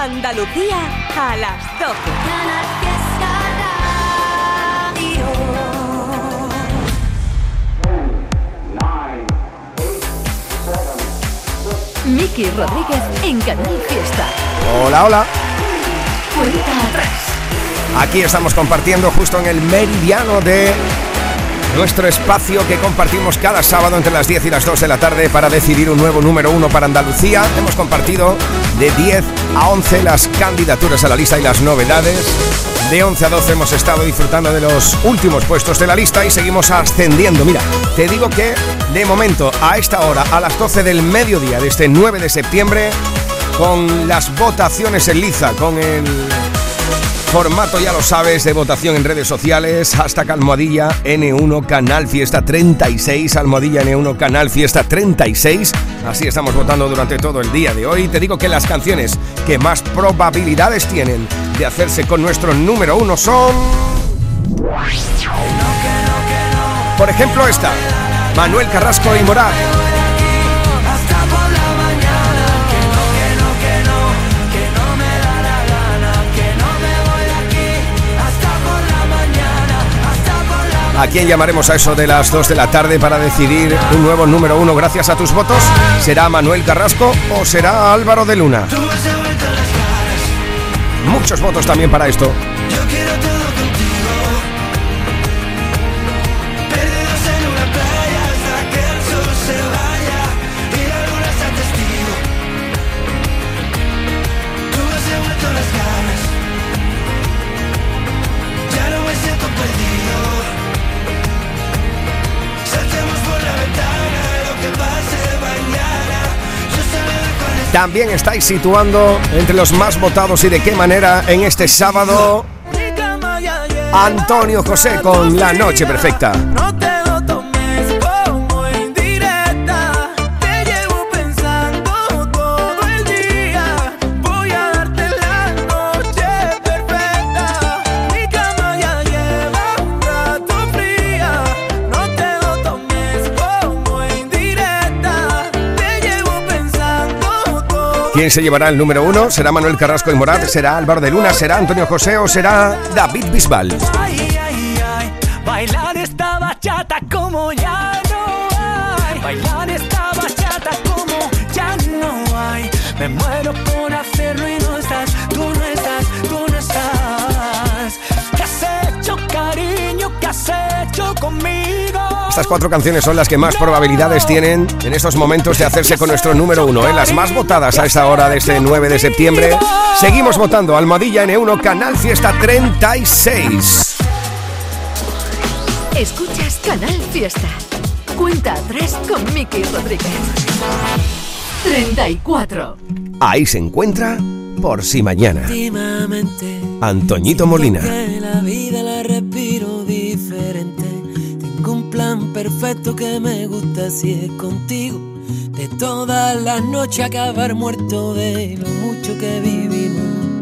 Andalucía a las 12. Miki Rodríguez en Canal Fiesta. Hola, hola. Cuenta atrás. Aquí estamos compartiendo justo en el meridiano de nuestro espacio que compartimos cada sábado entre las 10 y las 2 de la tarde para decidir un nuevo número 1 para Andalucía. Hemos compartido de 10 a 11 las candidaturas a la lista y las novedades. De 11 a 12 hemos estado disfrutando de los últimos puestos de la lista y seguimos ascendiendo. Mira, te digo que de momento a esta hora, a las 12 del mediodía de este 9 de septiembre, con las votaciones en liza, con el Formato, ya lo sabes, de votación en redes sociales, hashtag almohadilla N1 Canal Fiesta 36, almohadilla N1 Canal Fiesta 36. Así estamos votando durante todo el día de hoy. Te digo que las canciones que más probabilidades tienen de hacerse con nuestro número uno son... Por ejemplo esta, Manuel Carrasco y Morat. ¿A quién llamaremos a eso de las 2 de la tarde para decidir un nuevo número uno gracias a tus votos? ¿Será Manuel Carrasco o será Álvaro de Luna? Muchos votos también para esto. También estáis situando entre los más votados y de qué manera en este sábado Antonio José con La Noche Perfecta. ¿Quién se llevará el número uno? ¿Será Manuel Carrasco y Morat? ¿Será Álvaro de Luna? ¿Será Antonio José o será David Bisbal? bailar esta bachata como ya no hay. Bailar esta bachata como ya no hay. Me muero por hacerlo Estas cuatro canciones son las que más probabilidades tienen en estos momentos de hacerse con nuestro número uno, ¿eh? las más votadas a esta hora de este 9 de septiembre. Seguimos votando Almadilla N1 Canal Fiesta 36. Escuchas Canal Fiesta. Cuenta atrás con Miki Rodríguez. 34. Ahí se encuentra por si mañana. Antoñito Molina. Perfecto que me gusta si es contigo. De todas las noches acabar muerto de lo mucho que vivimos.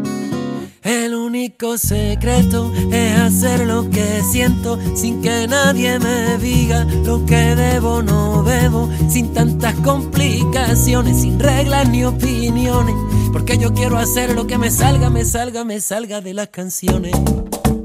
El único secreto es hacer lo que siento sin que nadie me diga lo que debo no debo, sin tantas complicaciones, sin reglas ni opiniones, porque yo quiero hacer lo que me salga, me salga, me salga de las canciones.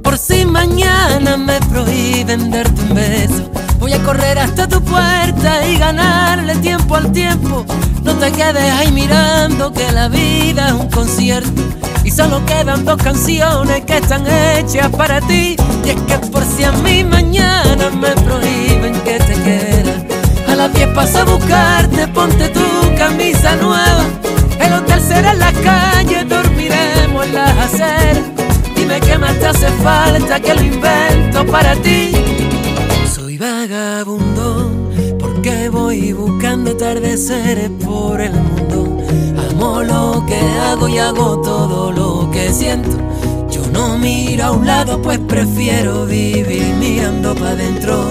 Por si mañana me prohíben darte un beso, voy a correr hasta tu puerta y ganarle tiempo al tiempo. No te quedes ahí mirando que la vida es un concierto y solo quedan dos canciones que están hechas para ti. Y es que por si a mí mañana me prohíben que te quiera, a las 10 paso a buscarte, ponte tu camisa nueva. El hotel será en la calle, dormiremos en las aceras. Dime qué más te hace falta que lo invento para ti. Soy vagabundo porque voy buscando atardeceres por el mundo. Amo lo que hago y hago todo lo que siento. Yo no miro a un lado, pues prefiero vivir mirando para adentro.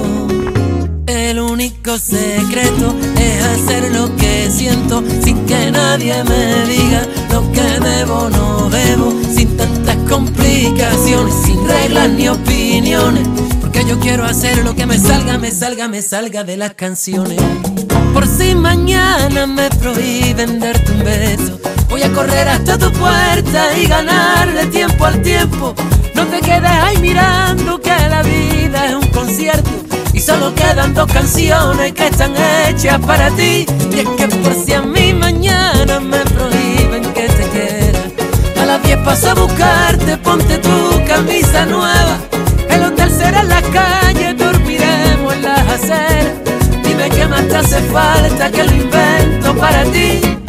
El único secreto es hacer lo que siento sin que nadie me diga lo que debo no debo, sin tantas complicaciones, sin reglas ni opiniones. Porque yo quiero hacer lo que me salga, me salga, me salga de las canciones. Por si mañana me prohíben darte un beso, Voy a correr hasta tu puerta y ganarle tiempo al tiempo. No te quedes ahí mirando que la vida es un concierto y solo quedan dos canciones que están hechas para ti. Y es que por si a mí mañana me prohíben que te quiera, a las 10 paso a buscarte, ponte tu camisa nueva. Será en la calle, dormiremos en las aceras. Dime qué más te hace falta que lo invento para ti.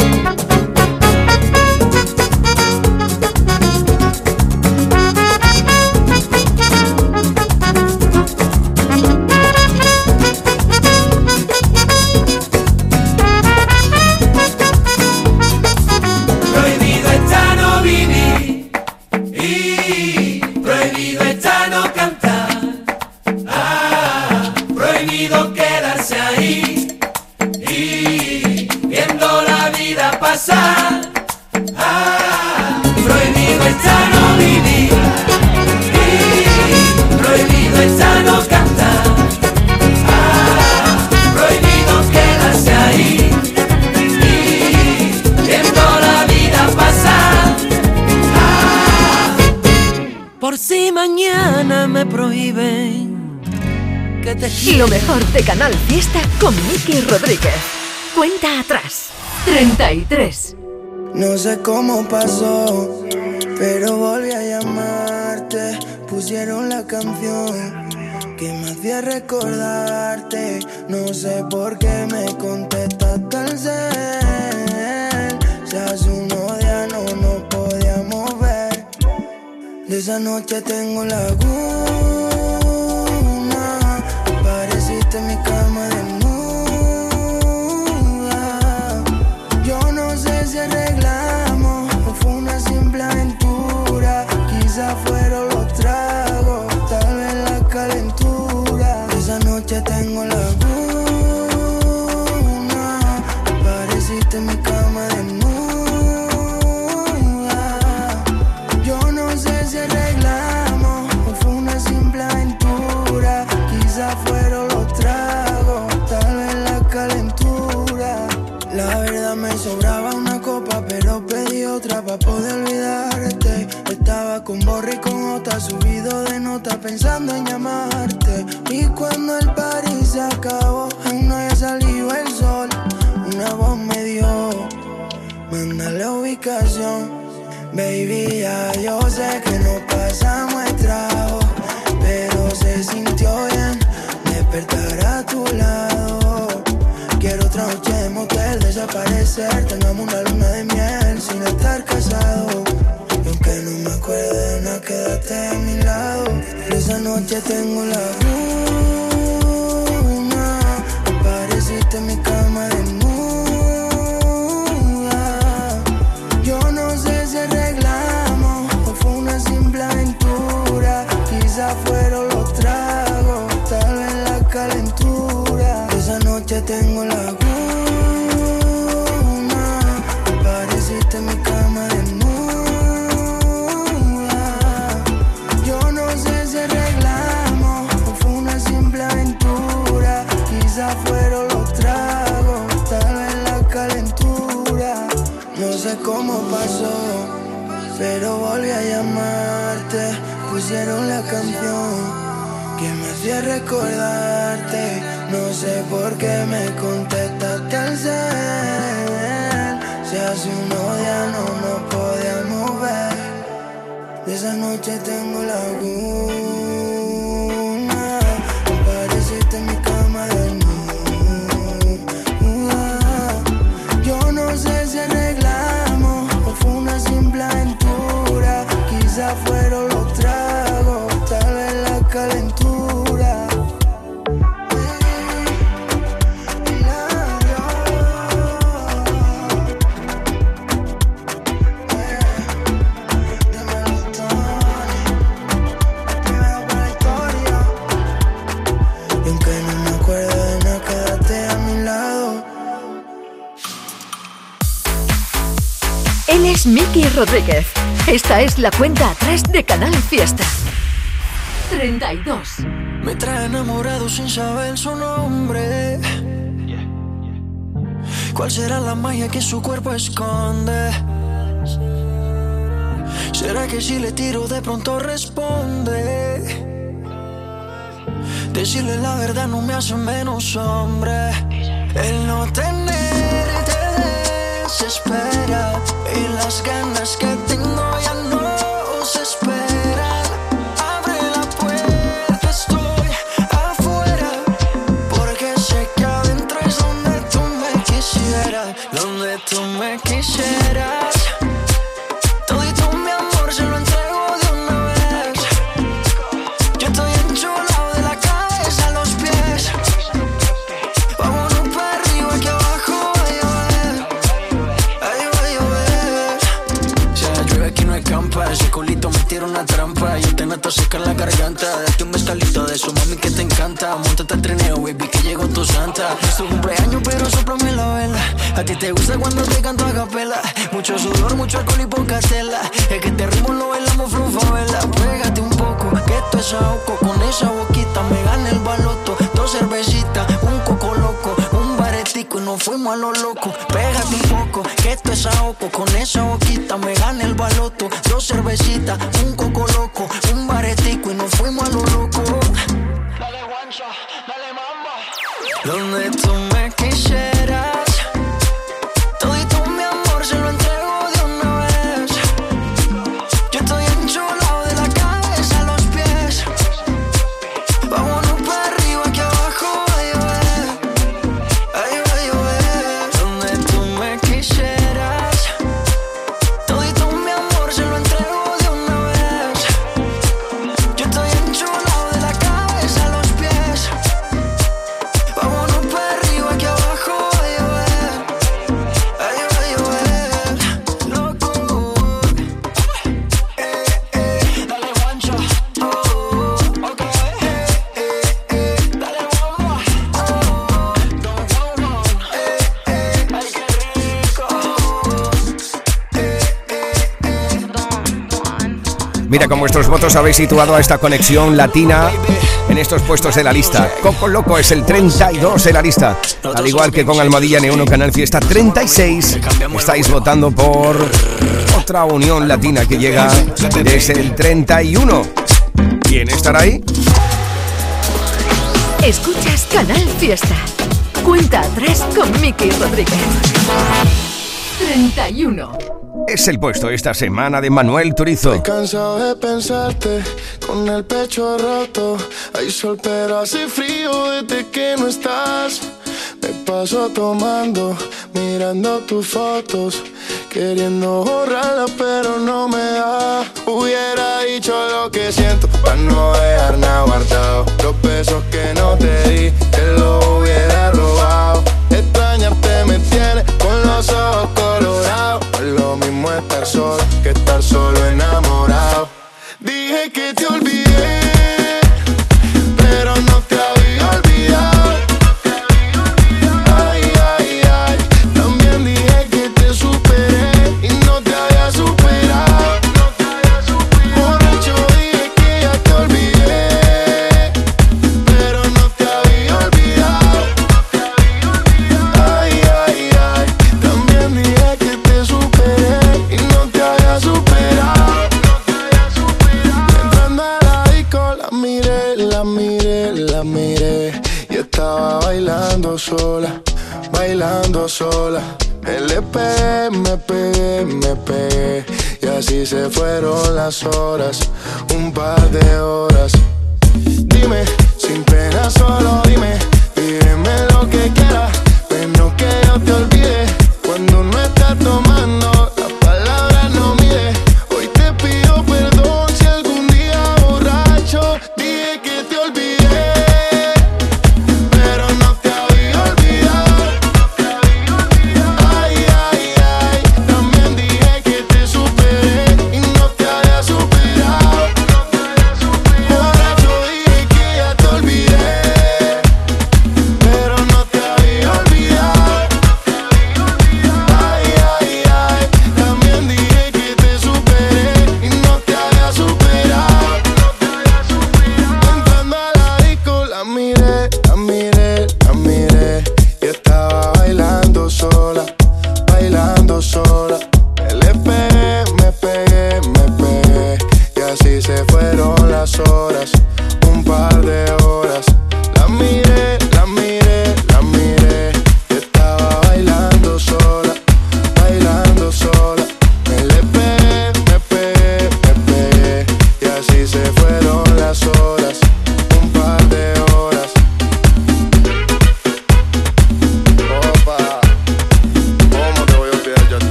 Lo mejor de Canal Fiesta con Miki Rodríguez. Cuenta atrás. 33. No sé cómo pasó, pero volví a llamarte. Pusieron la canción que me hacía recordarte. No sé por qué me contestaste al ser. Si hace unos días no nos podíamos ver. De esa noche tengo la mi cama desnuda. Sobraba una copa, pero pedí otra para poder olvidarte. Estaba con Borri con otra, subido de nota, pensando en llamarte. Y cuando el parís se acabó, aún no había salido el sol. Una voz me dio, mándale ubicación. Baby, ya yo sé que no pasamos el trago, pero se sintió bien despertar a tu lado. Quiero otra noche desaparecer. Tengamos una luna de miel sin estar casado. Aunque no me acuerdo de nada, quédate a mi lado. esa noche tengo la luna. Apareciste en mi cama desnuda. Cómo pasó, pero volví a llamarte. Pusieron la canción que me hacía recordarte. No sé por qué me contestaste al ser. Si hace unos días no nos podíamos ver. De esa noche tengo la luna. Fueron los tragos, es Mickey Rodríguez. Esta es la cuenta atrás de Canal Fiesta. 32. Me trae enamorado sin saber su nombre. ¿Cuál será la magia que su cuerpo esconde? ¿Será que si le tiro de pronto responde? Decirle la verdad no me hace menos hombre. El no tenerte desespera y las ganas que tengo ya no se esperan. Abre la puerta, estoy afuera. Porque sé que adentro es donde tú me quisieras, encanta. Montate al trineo, baby, que llegó tu santa. Es tu cumpleaños, pero soplame la vela. A ti te gusta cuando te canto a capela. Mucho sudor, mucho alcohol y poca tela. Es que te ritmo lo bailamos vela. Pégate un poco, que esto es ahogo. Con esa boquita me gana el baloto. Dos cervecitas, un coco loco, un baretico y nos fuimos a lo loco. Pégate un poco, que esto es ahogo. Con esa boquita me gana el baloto. Dos cervecitas, un coco loco, un baretico y nos fuimos a lo loco. Donde tú me quisieras. Mira, con vuestros votos habéis situado a esta conexión latina en estos puestos de la lista. Coco Loco es el 32 de la lista. Al igual que con Almohadilla N1 Canal Fiesta 36, estáis votando por otra unión latina que llega desde el 31. ¿Quién estará ahí? Escuchas Canal Fiesta. Cuenta atrás con Miki Rodríguez. 31. Es el puesto esta semana de Manuel Turizo. Cansado de pensarte con el pecho roto. Hay sol, pero hace frío desde que no estás. Me paso tomando, mirando tus fotos, queriendo borrarlas, pero no me da. Hubiera dicho lo que siento, para no dejar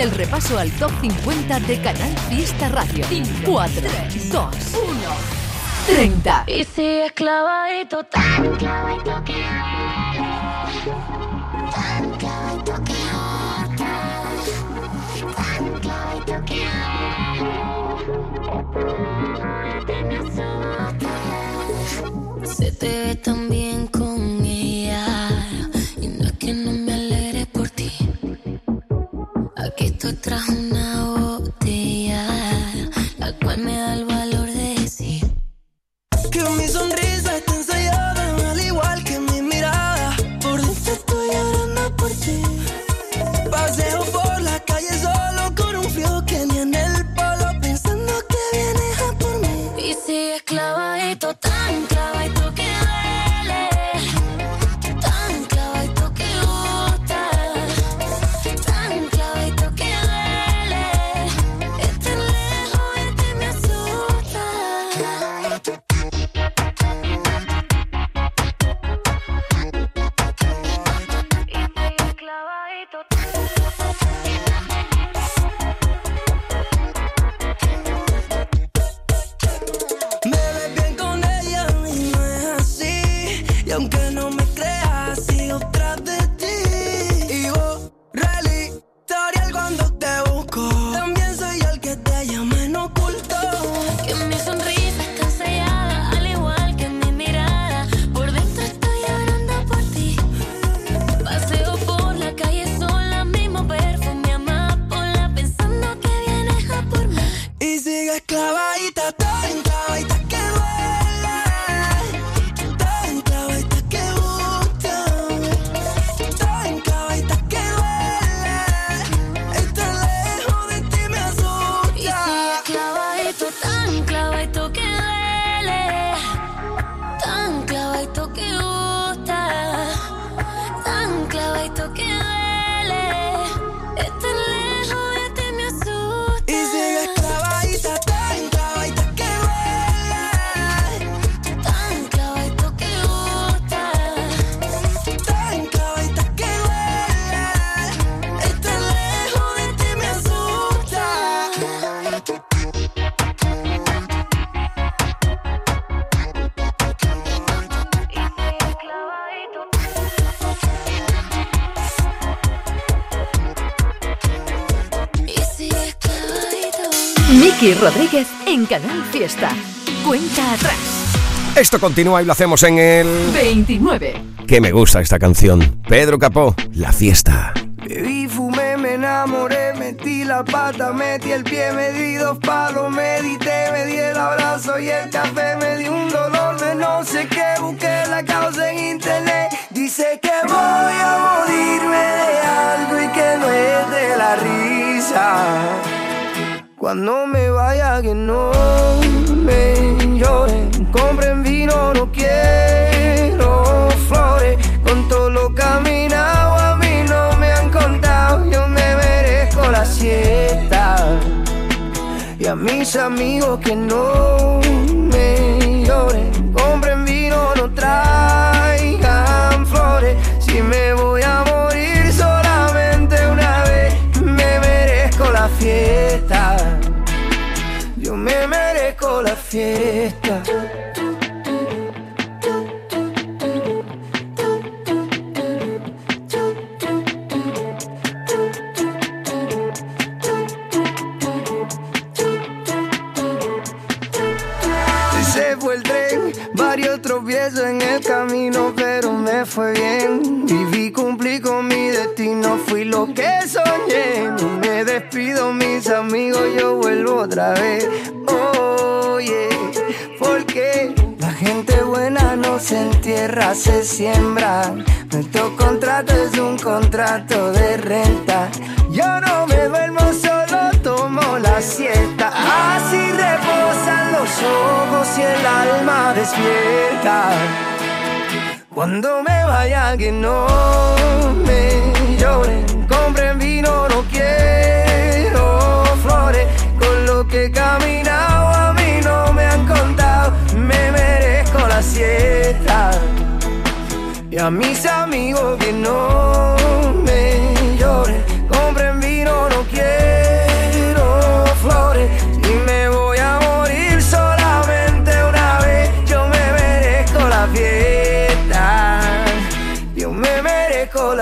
el repaso al top 50 de Canal Fiesta Radio. 4, 3, 2, 1, 30. Y si es clavadito, tan clavadito que tan Rodríguez en Canal Fiesta. Cuenta atrás. Esto continúa y lo hacemos en el... 29. Que me gusta esta canción. Pedro Capó, La Fiesta. Bebí, fumé, me enamoré, metí la pata, metí el pie, me di dos palos, medité, me di el abrazo y el café, me di un dolor de no sé qué, busqué la causa en internet. Dice que voy a morirme de algo y que no es de la risa. Cuando me vaya que no me lloren, compren vino, no quiero flores. Con todo lo caminado a mí no me han contado, yo me merezco la siesta. Y a mis amigos que no me lloren, compren vino, no traigan flores. Si me voy a morir solamente una vez, me merezco la fiesta. La fiesta. Se fue varios tropiezos en el camino, pero me fue bien. Viví, cumplí con mi destino, fui lo que soñé. No me despido, mis amigos, yo vuelvo otra vez. Oye, porque la gente buena no se entierra, se siembra. Nuestro contrato es un contrato de renta. Yo no me duermo, solo tomo la siesta. Así reposan los ojos y el alma despierta. Cuando me vaya que no me lloren, compren vino, no quiero flores. Con lo que he caminado a mí no me han contado, me merezco la siesta. Y a a mis amigos que no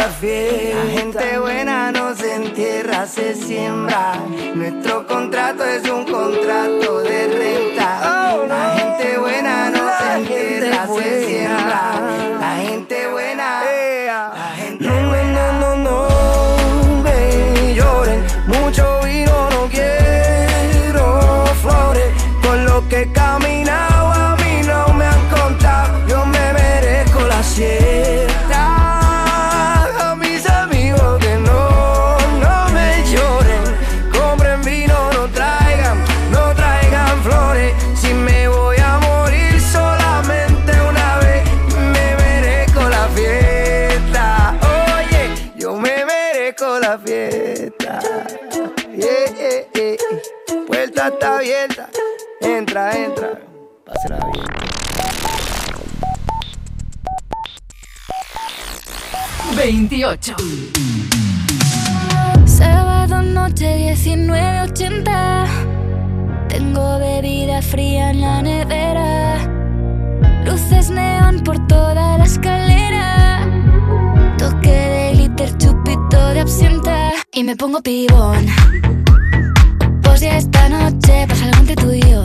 la fiesta. La gente buena no se entierra, se siembra. Nuestro contrato es un contrato de renta. Oh, La gente buena no se entierra, se siembra. La gente buena. La gente buena. No, no, no me lloren. Mucho vino, no quiero flores. Con lo que he Pásela bien. Veintiocho. Sábado noche 19.80 Tengo bebida fría en la nevera. Luces neón por toda la escalera. Toque de glitter, chupito de absenta. Y me pongo pibón. Pues ya esta noche pasa algo entre tú y yo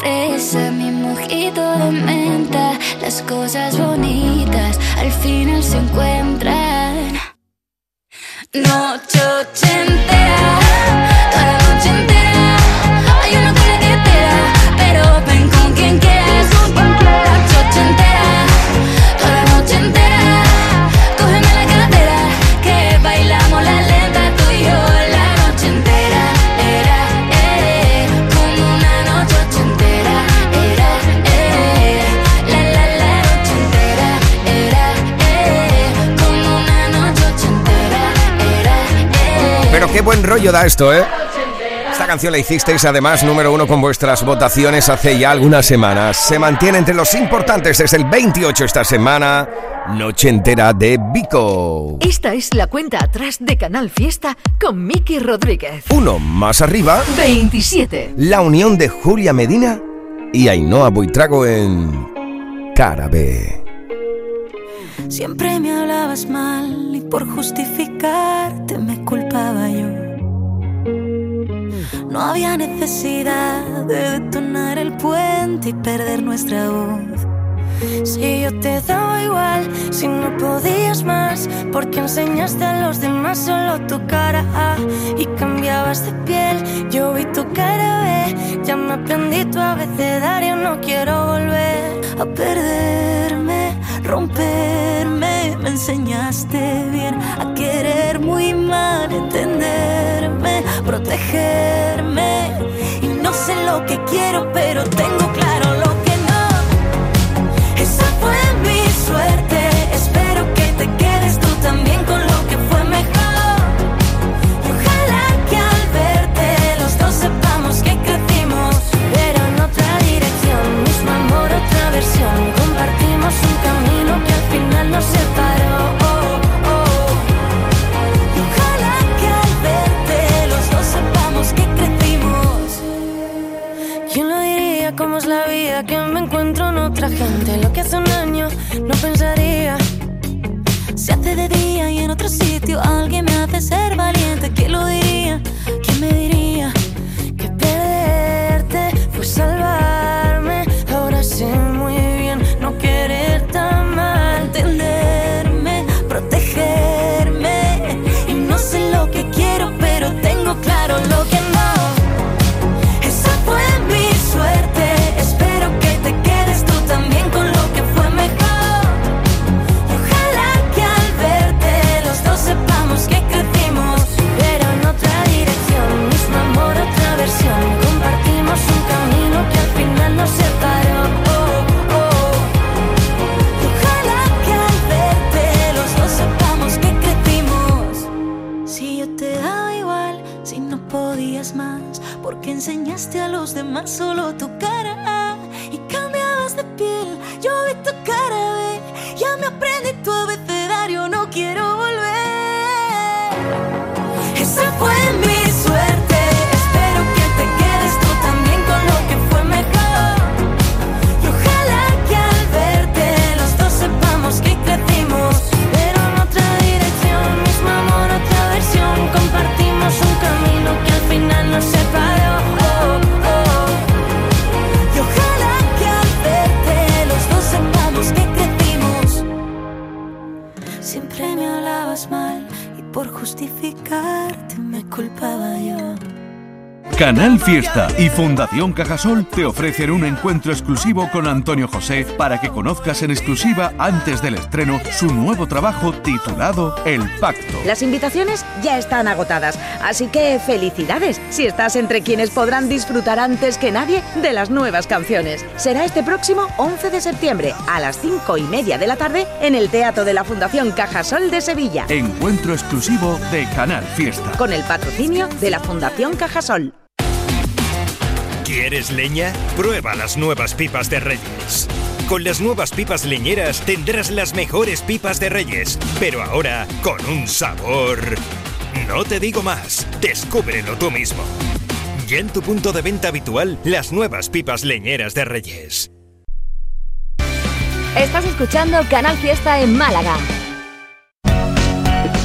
Fresa, mi mojito de menta. Las cosas bonitas al final se encuentran. Noche ochentera, qué buen rollo da esto, ¿eh? Esta canción la hicisteis además número uno con vuestras votaciones hace ya algunas semanas. Se mantiene entre los importantes desde el 28 esta semana. Noche entera de Vico. Esta es la cuenta atrás de Canal Fiesta con Miki Rodríguez. Uno más arriba, 27. la unión de Julia Medina y Ainhoa Buitrago en Cara B. Siempre me hablabas mal y por justificarte me culpaba yo. No había necesidad de detonar el puente y perder nuestra voz. Si yo te daba igual, si no podías más, porque enseñaste a los demás solo tu cara y cambiabas de piel. Yo vi tu cara B, ya me aprendí tu abecedario, no quiero volver a perderme, romperme. Me enseñaste bien a querer muy mal, entenderme, protegerme. Y no sé lo que quiero, pero tengo justificarte me culpaba yo. Canal Fiesta y Fundación Cajasol te ofrecen un encuentro exclusivo con Antonio José para que conozcas en exclusiva antes del estreno su nuevo trabajo titulado El Pacto. Las invitaciones ya están agotadas, así que felicidades si estás entre quienes podrán disfrutar antes que nadie de las nuevas canciones. Será este próximo 11 de septiembre a las 5 y media de la tarde en el Teatro de la Fundación Cajasol de Sevilla. Encuentro exclusivo de Canal Fiesta. Con el patrocinio de la Fundación Cajasol. ¿Quieres leña? Prueba las nuevas pipas de Reyes. Con las nuevas pipas leñeras tendrás las mejores pipas de Reyes, pero ahora con un sabor... No te digo más, descúbrelo tú mismo. Ya en tu punto de venta habitual, las nuevas pipas leñeras de Reyes. Estás escuchando Canal Fiesta en Málaga.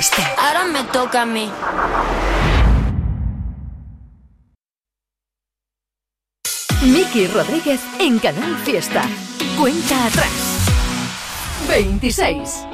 Fiesta. Ahora me toca a mí. Miki Rodríguez en Canal Fiesta. Cuenta atrás. 26.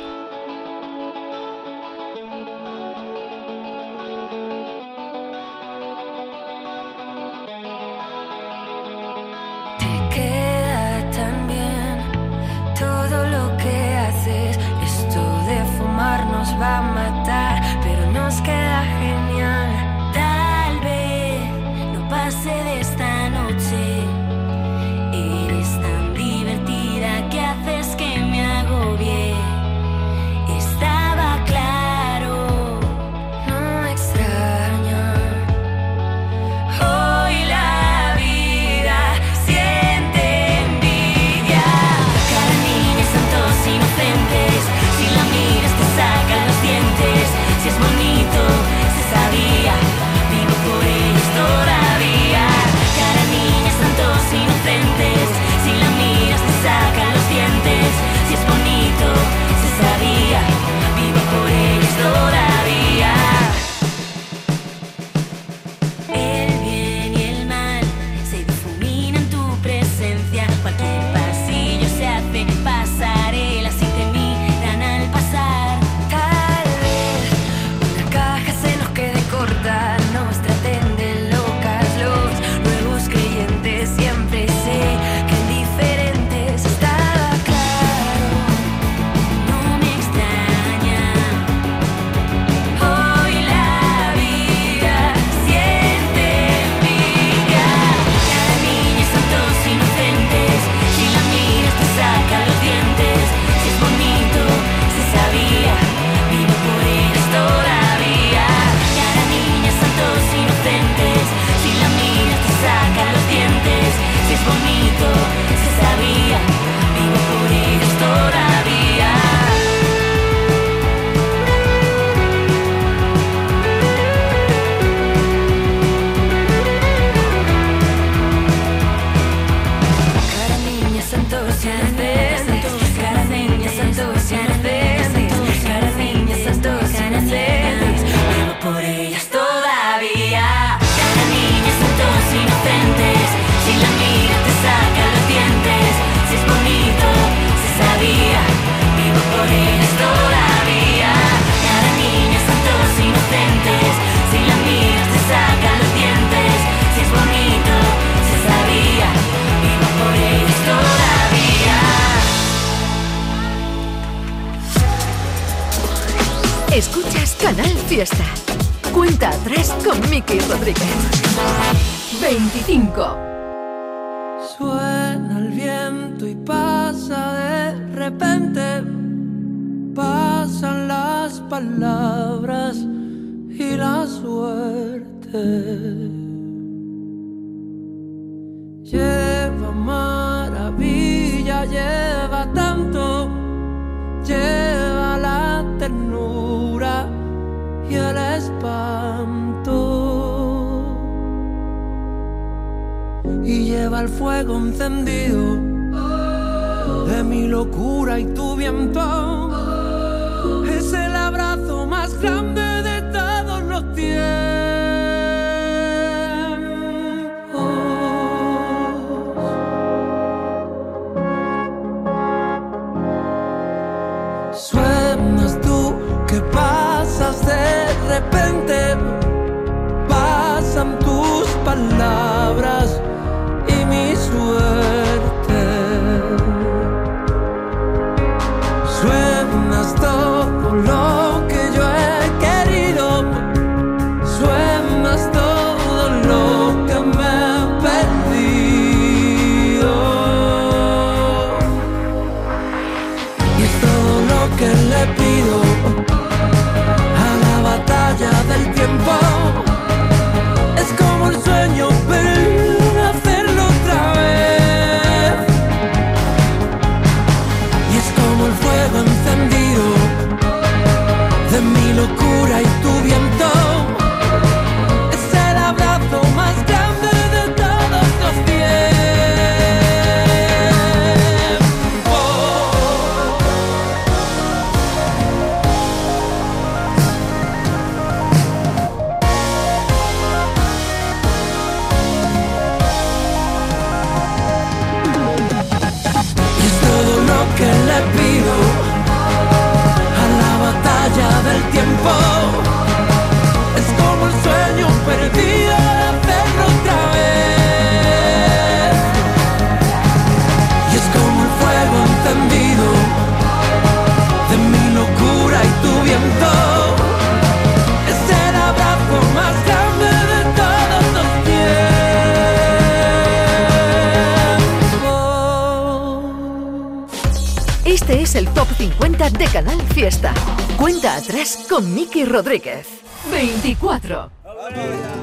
Es el Top 50 de Canal Fiesta. Cuenta atrás con Miki Rodríguez. 24.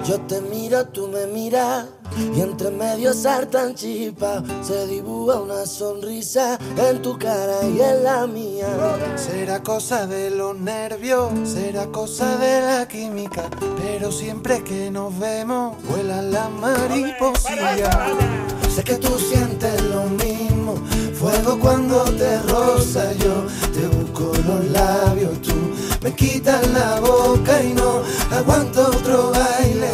Yo te miro, tú me miras y entre medio saltan chispas. Se dibuja una sonrisa en tu cara y en la mía. Será cosa de los nervios, será cosa de la química, pero siempre que nos vemos vuelan las mariposillas. Sé que tú sientes fuego cuando te roza yo, te busco los labios, tú me quitas la boca y no aguanto otro baile.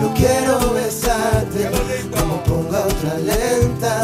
Yo quiero besarte, como ponga otra lenta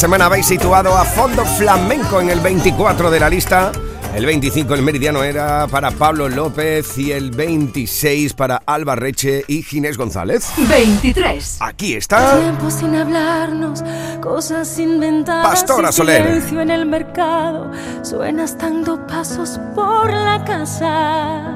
Semana habéis situado a Fondo Flamenco en el 24 de la lista. El 25 el meridiano era para Pablo López y el 26 para Alba Reche y Ginés González. 23. Aquí está. Tiempo sin hablarnos, cosas inventadas. Pastora Soler. Silencio en el mercado, suenas dando pasos por la casa.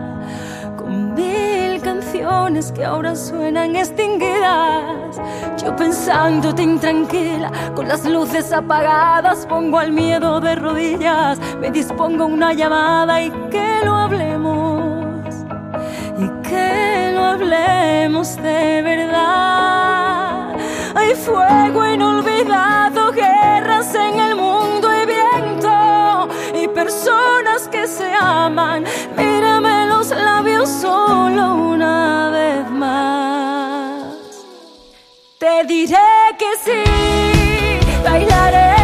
Que ahora suenan extinguidas. Yo pensándote intranquila, con las luces apagadas, pongo al miedo de rodillas. Me dispongo una llamada y que lo hablemos. Y que lo hablemos de verdad. Hay fuego inolvidado, guerras en el mundo y viento. Y personas que se aman. Solo una vez más. Te diré que sí, bailaremos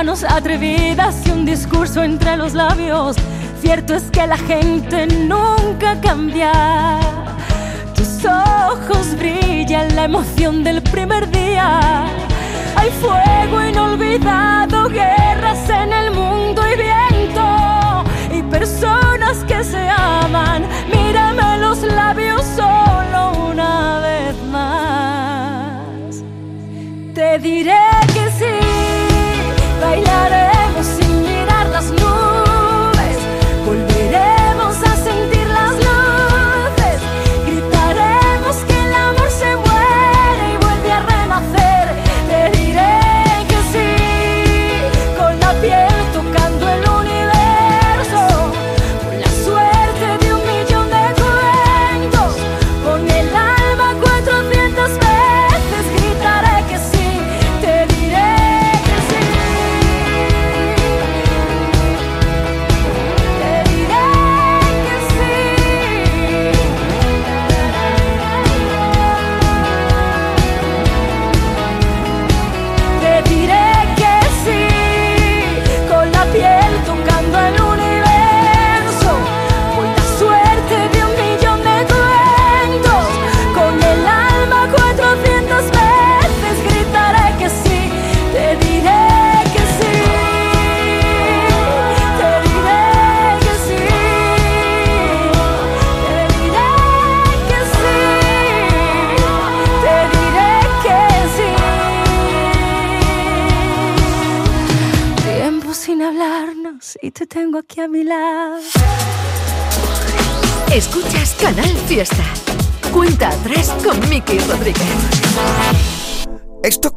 manos atrevidas y un discurso entre los labios. Cierto es que la gente nunca cambia. Tus ojos brillan la emoción del primer día. Hay fuego inolvidado, guerras en el mundo y viento. Y personas que se aman. Mírame los labios solo una vez más. Te diré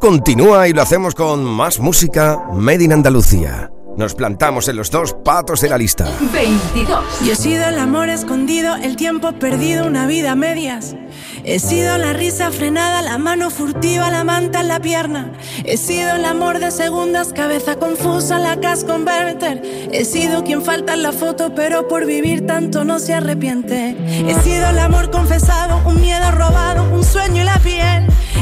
continúa y lo hacemos con más música Made in Andalucía. Nos plantamos en los dos patos de la lista. 22. Yo he sido el amor escondido, el tiempo perdido, una vida a medias. He sido la risa frenada, la mano furtiva, la manta en la pierna. He sido el amor de segundas, cabeza confusa, la cas converter. He sido quien falta en la foto, pero por vivir tanto no se arrepiente. He sido el amor confesado, un miedo robado, un sueño.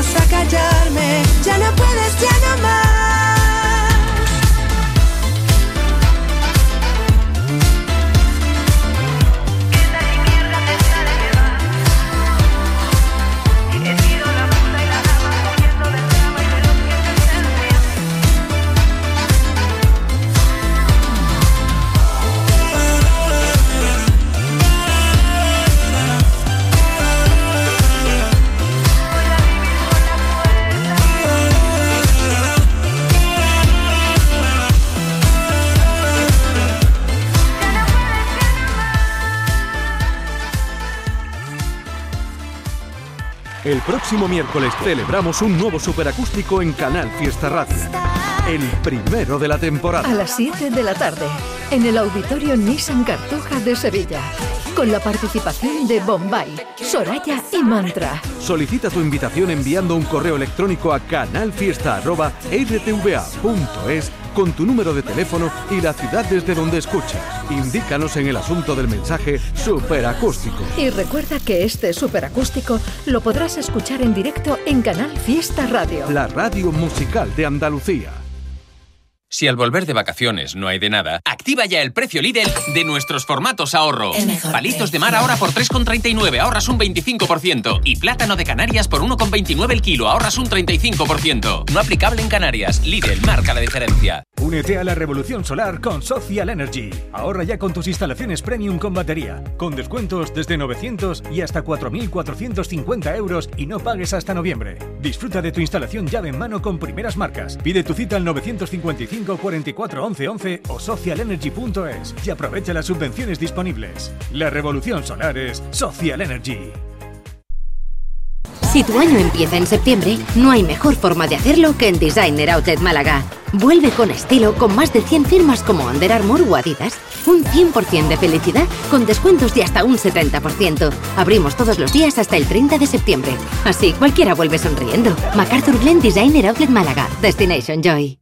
vendrás a callarme, próximo miércoles celebramos un nuevo superacústico en Canal Fiesta Radio. El primero de la temporada. A las 7 de la tarde, en el Auditorio Nissan Cartuja de Sevilla, con la participación de Bombay, Soraya y Mantra. Solicita tu invitación enviando un correo electrónico a canalfiesta.rtva.es con tu número de teléfono y la ciudad desde donde escuchas. Indícanos en el asunto del mensaje superacústico. Y recuerda que este superacústico lo podrás escuchar en directo en Canal Fiesta Radio. La radio musical de Andalucía. Si al volver de vacaciones no hay de nada, activa ya el precio Lidl de nuestros formatos ahorro. Palitos de mar ahora por 3,39, ahorras un 25%. Y plátano de Canarias por 1,29 el kilo, ahorras un 35%. No aplicable en Canarias. Lidl marca la diferencia. Únete a la revolución solar con Social Energy. Ahorra ya con tus instalaciones premium con batería, con descuentos desde 900 y hasta 4.450 euros y no pagues hasta noviembre. Disfruta de tu instalación llave en mano con primeras marcas. Pide tu cita al 955 44 11 11 o socialenergy.es y aprovecha las subvenciones disponibles. La revolución solar es Social Energy. Si tu año empieza en septiembre, no hay mejor forma de hacerlo que en Designer Outlet Málaga. Vuelve con estilo con más de 100 firmas como Under Armour o Adidas. Un 100% de felicidad con descuentos de hasta un 70%. Abrimos todos los días hasta el 30 de septiembre. Así cualquiera vuelve sonriendo. MacArthur Glen Designer Outlet Málaga. Destination Joy.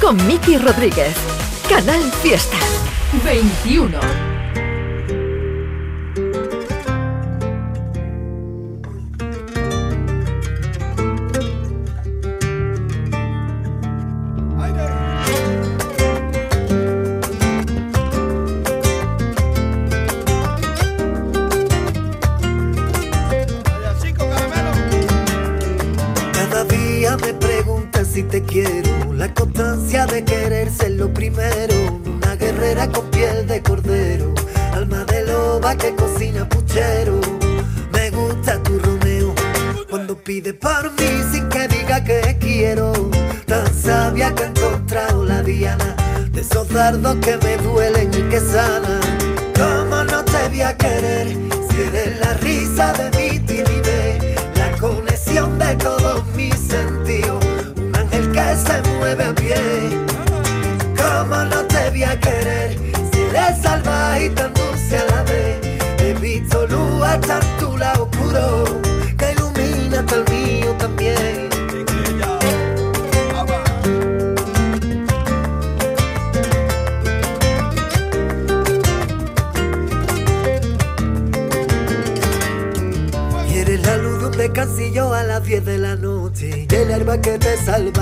Con Miki Rodríguez. Canal Fiesta. 21. Herba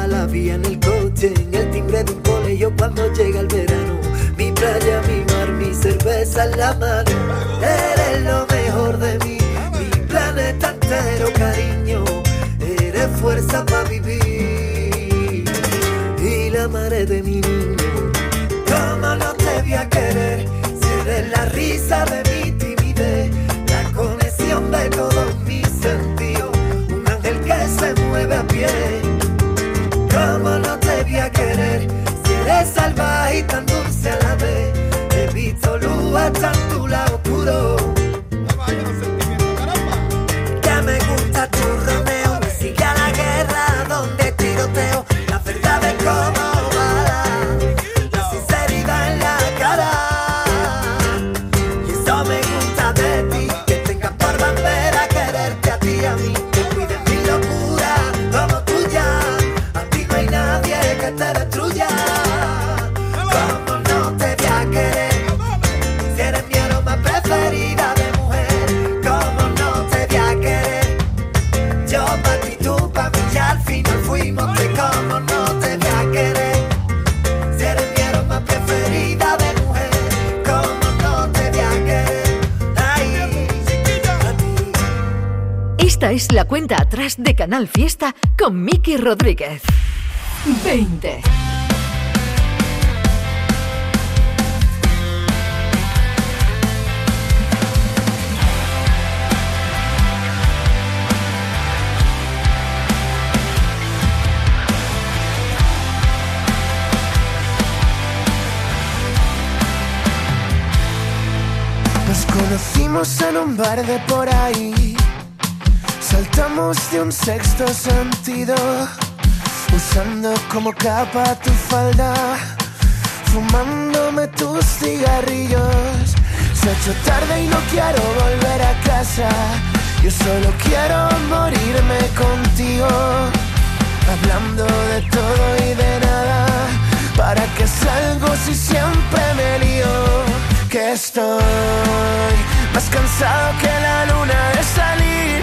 Esta es la cuenta atrás de Canal Fiesta con Miki Rodríguez. 20. Nos conocimos en un bar de por ahí. Saltamos de un sexto sentido, usando como capa tu falda, fumándome tus cigarrillos. Se ha hecho tarde y no quiero volver a casa. Yo solo quiero morirme contigo, hablando de todo y de nada. ¿Para qué salgo si siempre me lío? Que estoy más cansado que la luna de salir,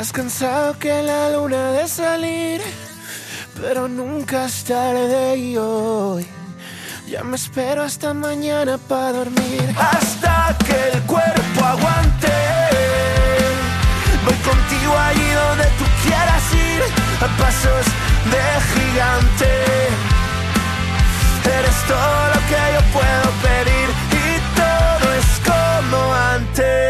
más cansado que la luna de salir, pero nunca es tarde y hoy. Ya me espero hasta mañana para dormir. Hasta que el cuerpo aguante. Voy contigo allí donde tú quieras ir. A pasos de gigante. Eres todo lo que yo puedo pedir. Y todo es como antes.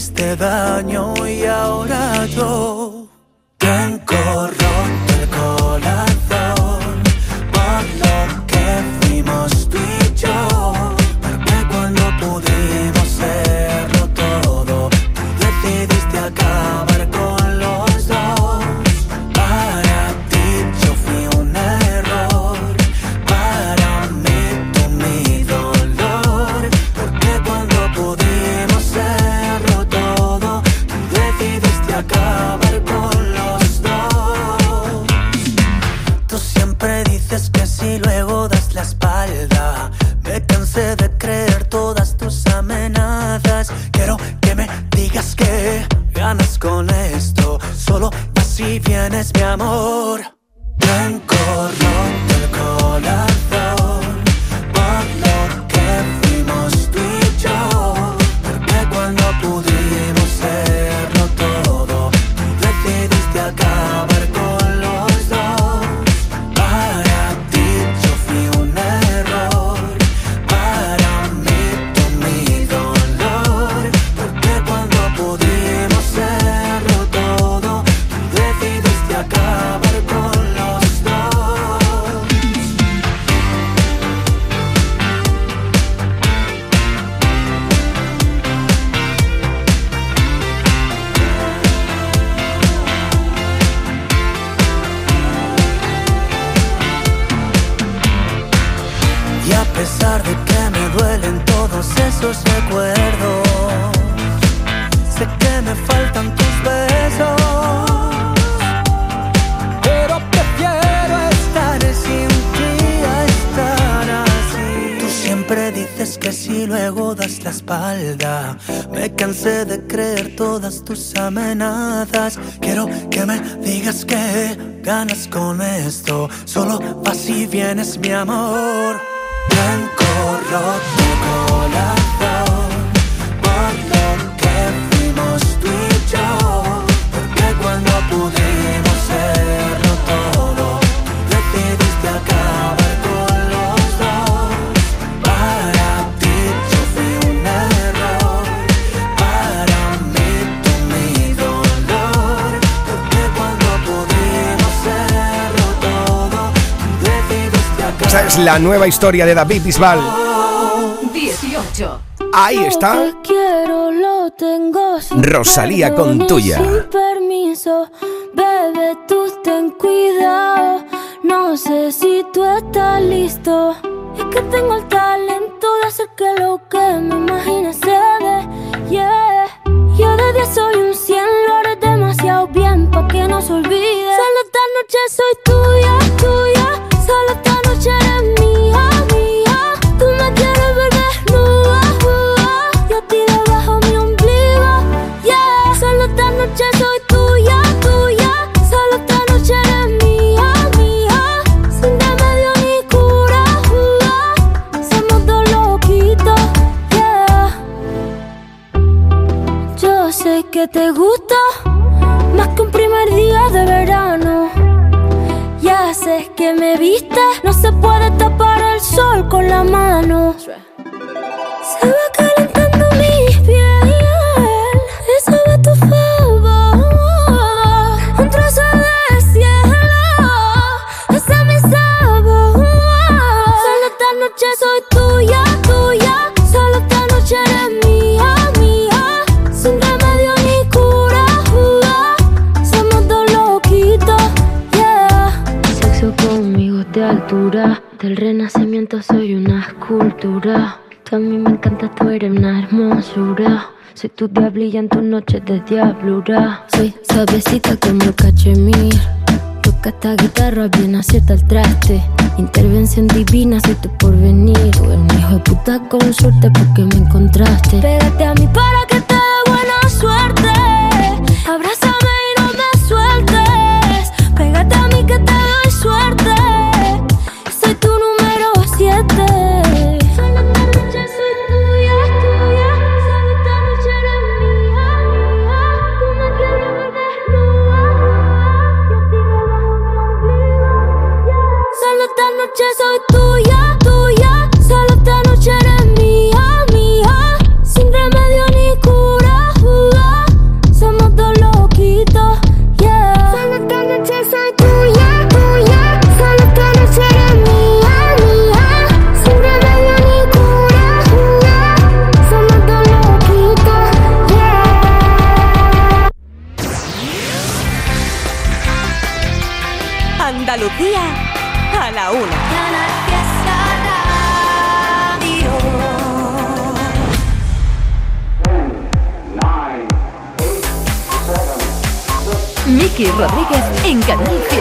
Hiciste daño y ahora yo dices que si luego das la espalda. Me cansé de creer todas tus amenazas. Quiero que me digas que ganas con esto. Solo vas y vienes, mi amor. Blanco corazón Esa es la nueva historia de David Bisbal. 18. Ahí está. Quiero, lo tengo Rosalía con tuya. Sin permiso, bebé, tú ten cuidado. No sé si tú estás listo. Es que tengo el talento de hacer que lo que me imagines se dé. Yeah. Yo de 10 soy un 100, lo haré demasiado bien pa' que no se olvide. Solo esta noche soy tuya, tuya. Solo esta noche eres mía, mía. Tú me quieres ver desnuda, uh, y a ti debajo mi ombligo, yeah. Solo esta noche soy tuya, tuya. Solo esta noche eres mía, mía. Sin remedio ni cura, uh, somos dos loquitos, yeah. Yo sé que te gusta que me viste, no se puede tapar el sol con la mano. Se va calentando mi Soy tu diablilla en tus noches de diablura. Soy suavecita como cachemir. Toca esta guitarra, bien acierta el traste. Intervención divina, soy tu porvenir. Tú eres un hijo de puta con suerte porque me encontraste. Pégate a mí para que soy tuya, Rodríguez en Canal Fiesta.